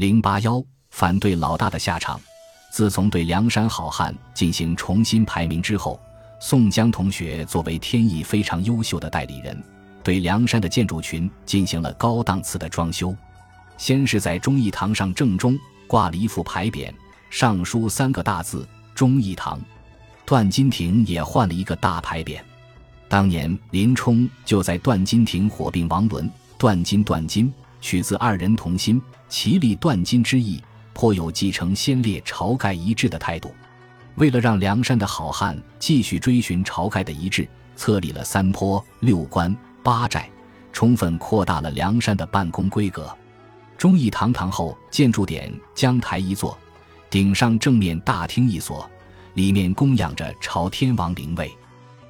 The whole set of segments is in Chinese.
零八幺反对老大的下场。自从对梁山好汉进行重新排名之后，宋江同学作为天意非常优秀的代理人，对梁山的建筑群进行了高档次的装修。先是在忠义堂上正中挂了一副牌匾，上书三个大字“忠义堂”。段金亭也换了一个大牌匾。当年林冲就在段金亭火并王伦，段金段金取自二人同心，其利断金之意。颇有继承先烈晁盖遗志的态度。为了让梁山的好汉继续追寻晁盖的遗志，册立了三坡、六关、八寨，充分扩大了梁山的办公规格。忠义堂堂后建筑点江台一座，顶上正面大厅一所，里面供养着朝天王灵位。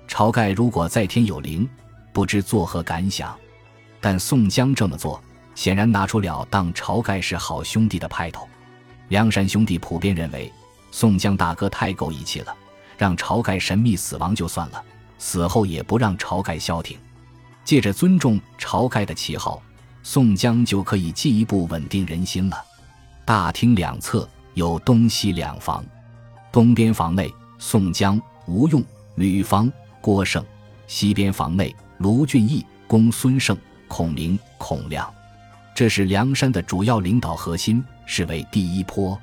晁盖如果在天有灵，不知作何感想。但宋江这么做，显然拿出了当晁盖是好兄弟的派头。梁山兄弟普遍认为，宋江大哥太够义气了，让晁盖神秘死亡就算了，死后也不让晁盖消停。借着尊重晁盖的旗号，宋江就可以进一步稳定人心了。大厅两侧有东西两房，东边房内宋江、吴用、吕方、郭盛；西边房内卢俊义、公孙胜、孔明、孔亮。这是梁山的主要领导核心。是为第一坡，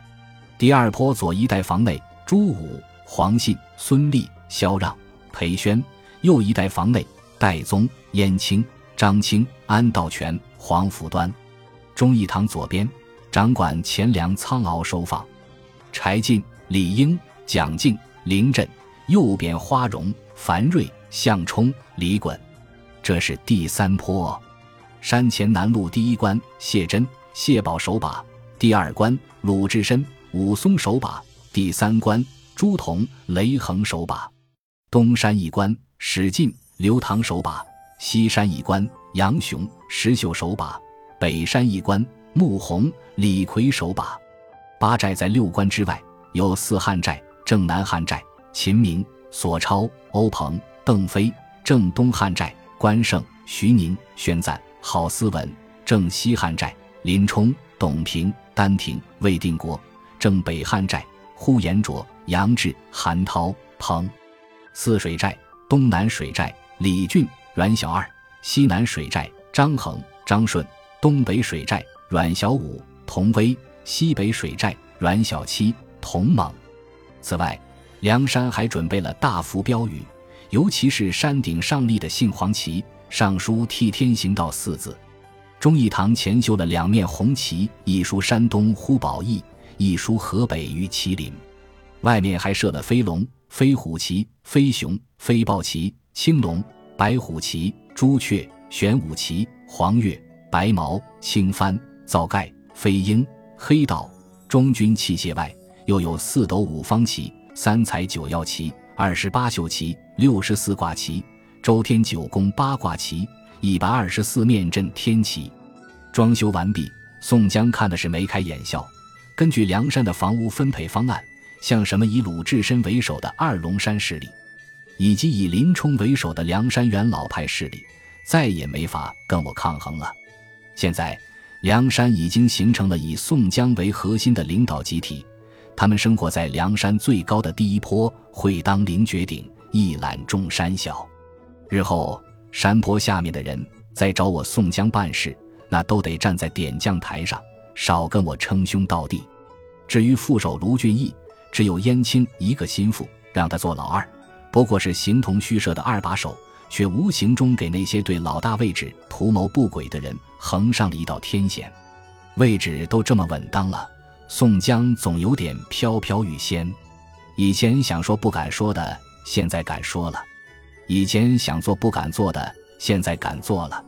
第二坡左一带房内朱武、黄信、孙立、萧让、裴宣；右一带房内戴宗、燕青、张清、安道全、黄甫端。忠义堂左边掌管钱粮仓廒收放，柴进、李应、蒋敬、林震；右边花荣、樊瑞、项冲、李衮。这是第三坡，山前南路第一关谢真、谢宝守把。第二关，鲁智深、武松守把；第三关，朱仝、雷横守把。东山一关，史进、刘唐守把；西山一关，杨雄、石秀守把；北山一关，穆弘、李逵守把。八寨在六关之外，有四汉寨：正南汉寨秦明、索超、欧鹏、邓飞；正东汉寨关胜、徐宁、宣赞、郝思文；正西汉寨林冲、董平。丹亭、魏定国、正北汉寨、呼延灼、杨志、韩涛、彭；泗水寨、东南水寨、李俊、阮小二；西南水寨、张衡、张顺；东北水寨、阮小五、童威；西北水寨、阮小七、童猛。此外，梁山还准备了大幅标语，尤其是山顶上立的杏黄旗，上书“替天行道”四字。忠义堂前修了两面红旗，一书山东呼保义，一书河北于麒麟。外面还设了飞龙、飞虎旗、飞熊、飞豹旗、青龙、白虎旗、朱雀、玄武旗、黄月、白毛、青帆、皂盖、飞鹰、黑道。中军器械外，又有四斗五方旗、三彩九曜旗、二十八宿旗、六十四卦旗、周天九宫八卦旗。一百二十四面阵天旗，装修完毕。宋江看的是眉开眼笑。根据梁山的房屋分配方案，像什么以鲁智深为首的二龙山势力，以及以林冲为首的梁山元老派势力，再也没法跟我抗衡了。现在，梁山已经形成了以宋江为核心的领导集体，他们生活在梁山最高的第一坡，会当凌绝顶，一览众山小。日后。山坡下面的人再找我宋江办事，那都得站在点将台上，少跟我称兄道弟。至于副手卢俊义，只有燕青一个心腹，让他做老二，不过是形同虚设的二把手，却无形中给那些对老大位置图谋不轨的人横上了一道天险。位置都这么稳当了，宋江总有点飘飘欲仙。以前想说不敢说的，现在敢说了。以前想做不敢做的，现在敢做了。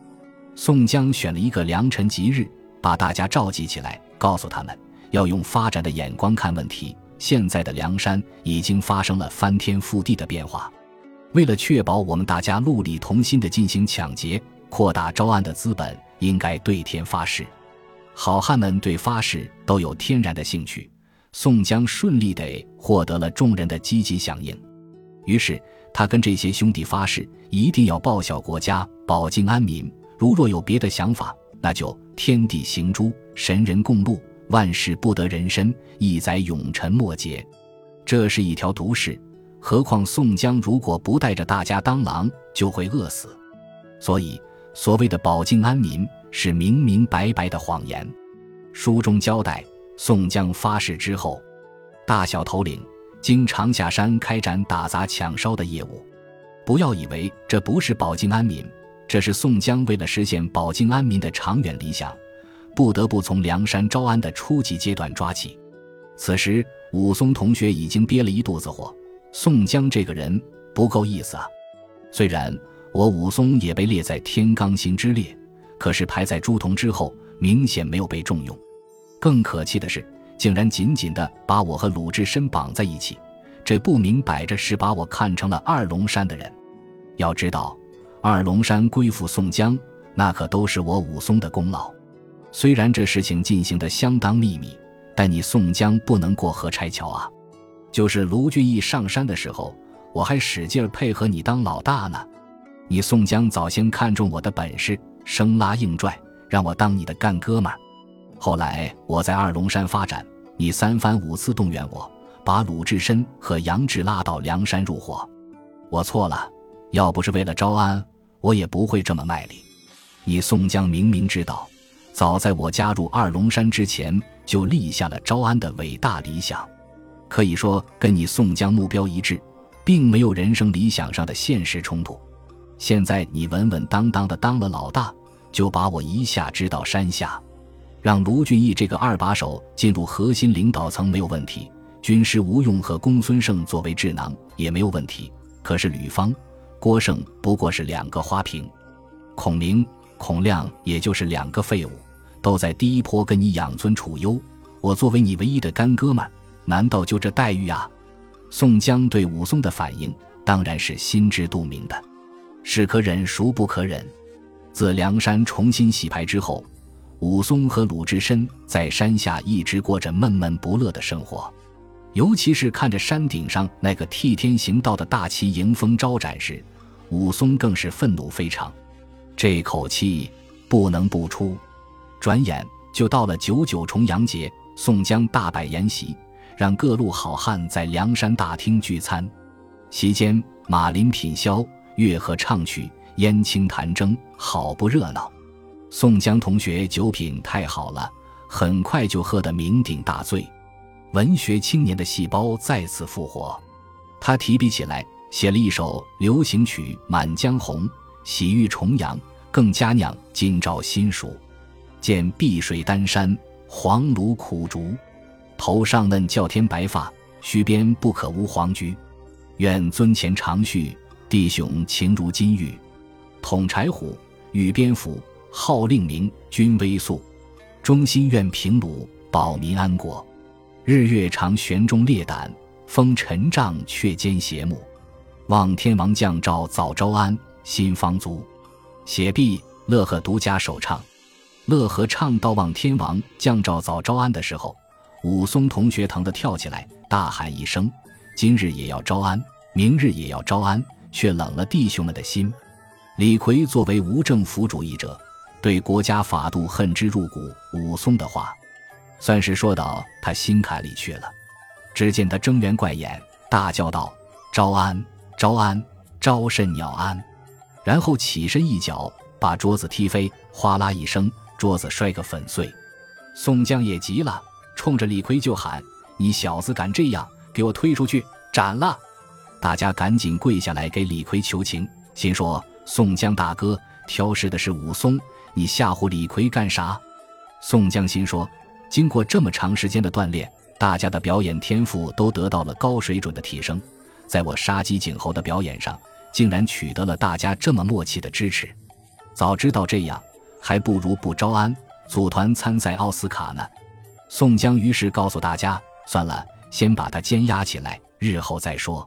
宋江选了一个良辰吉日，把大家召集起来，告诉他们要用发展的眼光看问题。现在的梁山已经发生了翻天覆地的变化，为了确保我们大家戮力同心的进行抢劫、扩大招安的资本，应该对天发誓。好汉们对发誓都有天然的兴趣，宋江顺利地获得了众人的积极响应，于是。他跟这些兄弟发誓，一定要报效国家，保境安民。如若有别的想法，那就天地行诛，神人共戮，万事不得人身，一载永沉莫解。这是一条毒誓。何况宋江如果不带着大家当狼，就会饿死。所以，所谓的保境安民是明明白白的谎言。书中交代，宋江发誓之后，大小头领经常下山开展打砸抢烧的业务。不要以为这不是保境安民，这是宋江为了实现保境安民的长远理想，不得不从梁山招安的初级阶段抓起。此时，武松同学已经憋了一肚子火。宋江这个人不够意思啊！虽然我武松也被列在天罡星之列，可是排在朱仝之后，明显没有被重用。更可气的是，竟然紧紧的把我和鲁智深绑在一起，这不明摆着是把我看成了二龙山的人。要知道，二龙山归附宋江，那可都是我武松的功劳。虽然这事情进行的相当秘密，但你宋江不能过河拆桥啊！就是卢俊义上山的时候，我还使劲配合你当老大呢。你宋江早先看中我的本事，生拉硬拽，让我当你的干哥们儿。后来我在二龙山发展，你三番五次动员我，把鲁智深和杨志拉到梁山入伙。我错了，要不是为了招安，我也不会这么卖力。你宋江明明知道，早在我加入二龙山之前，就立下了招安的伟大理想。可以说跟你宋江目标一致，并没有人生理想上的现实冲突。现在你稳稳当当的当了老大，就把我一下支到山下，让卢俊义这个二把手进入核心领导层没有问题。军师吴用和公孙胜作为智囊也没有问题。可是吕方、郭盛不过是两个花瓶，孔明、孔亮也就是两个废物，都在第一波跟你养尊处优。我作为你唯一的干哥们。难道就这待遇啊？宋江对武松的反应当然是心知肚明的，是可忍孰不可忍。自梁山重新洗牌之后，武松和鲁智深在山下一直过着闷闷不乐的生活，尤其是看着山顶上那个替天行道的大旗迎风招展时，武松更是愤怒非常。这口气不能不出。转眼就到了九九重阳节，宋江大摆筵席。让各路好汉在梁山大厅聚餐，席间马林品箫，乐和唱曲，燕青弹筝，好不热闹。宋江同学酒品太好了，很快就喝得酩酊大醉。文学青年的细胞再次复活，他提笔起来写了一首流行曲《满江红》，喜遇重阳，更佳酿今朝新熟。见碧水丹山，黄芦苦竹。头上嫩叫天白发，须边不可无黄菊。愿尊前长叙，弟兄情如金玉。统柴虎，羽边斧，号令名，军威肃。忠心愿平鲁，保民安国。日月长悬中烈胆，风尘障却兼邪目。望天王降诏早招安，心方足。写毕，乐和独家首唱。乐和唱到望天王降诏早招安的时候。武松同学疼得跳起来，大喊一声：“今日也要招安，明日也要招安！”却冷了弟兄们的心。李逵作为无政府主义者，对国家法度恨之入骨。武松的话，算是说到他心坎里去了。只见他睁圆怪眼，大叫道：“招安！招安！招甚鸟安！”然后起身一脚把桌子踢飞，哗啦一声，桌子摔个粉碎。宋江也急了。冲着李逵就喊：“你小子敢这样，给我推出去斩了！”大家赶紧跪下来给李逵求情，心说：“宋江大哥挑事的是武松，你吓唬李逵干啥？”宋江心说：“经过这么长时间的锻炼，大家的表演天赋都得到了高水准的提升，在我杀鸡儆猴的表演上，竟然取得了大家这么默契的支持。早知道这样，还不如不招安，组团参赛奥斯卡呢。”宋江于是告诉大家：“算了，先把他监押起来，日后再说。”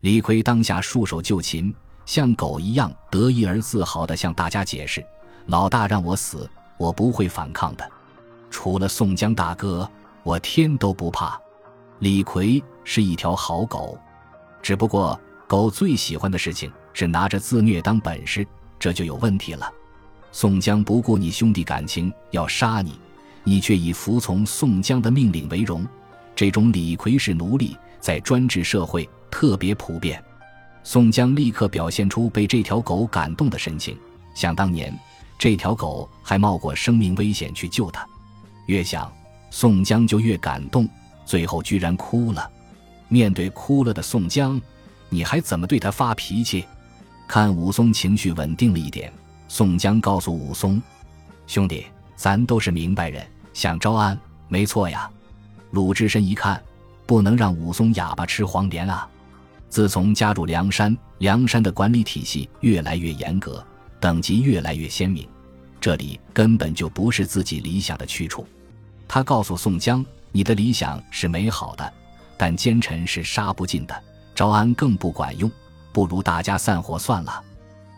李逵当下束手就擒，像狗一样得意而自豪地向大家解释：“老大让我死，我不会反抗的。除了宋江大哥，我天都不怕。”李逵是一条好狗，只不过狗最喜欢的事情是拿着自虐当本事，这就有问题了。宋江不顾你兄弟感情，要杀你。你却以服从宋江的命令为荣。这种李逵式奴隶在专制社会特别普遍。宋江立刻表现出被这条狗感动的神情。想当年，这条狗还冒过生命危险去救他。越想，宋江就越感动，最后居然哭了。面对哭了的宋江，你还怎么对他发脾气？看武松情绪稳定了一点，宋江告诉武松：“兄弟，咱都是明白人，想招安没错呀。”鲁智深一看，不能让武松哑巴吃黄连啊！自从加入梁山，梁山的管理体系越来越严格，等级越来越鲜明，这里根本就不是自己理想的去处。他告诉宋江：“你的理想是美好的。”但奸臣是杀不尽的，招安更不管用，不如大家散伙算了。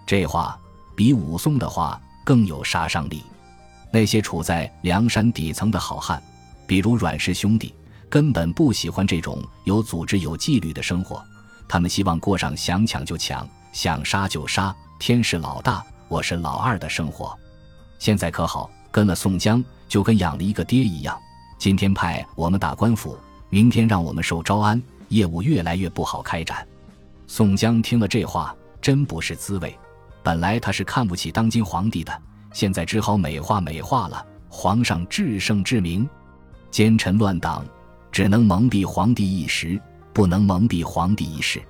这话比武松的话更有杀伤力。那些处在梁山底层的好汉，比如阮氏兄弟，根本不喜欢这种有组织、有纪律的生活。他们希望过上想抢就抢、想杀就杀、天是老大，我是老二的生活。现在可好，跟了宋江，就跟养了一个爹一样。今天派我们打官府。明天让我们受招安，业务越来越不好开展。宋江听了这话，真不是滋味。本来他是看不起当今皇帝的，现在只好美化美化了。皇上至圣至明，奸臣乱党只能蒙蔽皇帝一时，不能蒙蔽皇帝一世。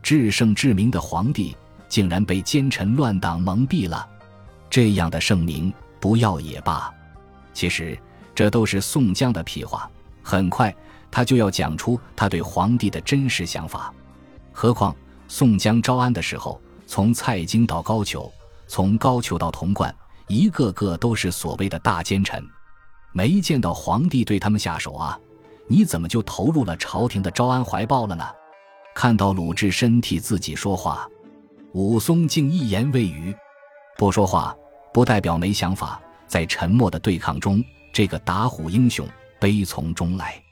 至圣至明的皇帝竟然被奸臣乱党蒙蔽了，这样的圣明不要也罢。其实这都是宋江的屁话。很快。他就要讲出他对皇帝的真实想法。何况宋江招安的时候，从蔡京到高俅，从高俅到童贯，一个个都是所谓的大奸臣，没见到皇帝对他们下手啊！你怎么就投入了朝廷的招安怀抱了呢？看到鲁智深替自己说话，武松竟一言未语。不说话不代表没想法，在沉默的对抗中，这个打虎英雄悲从中来。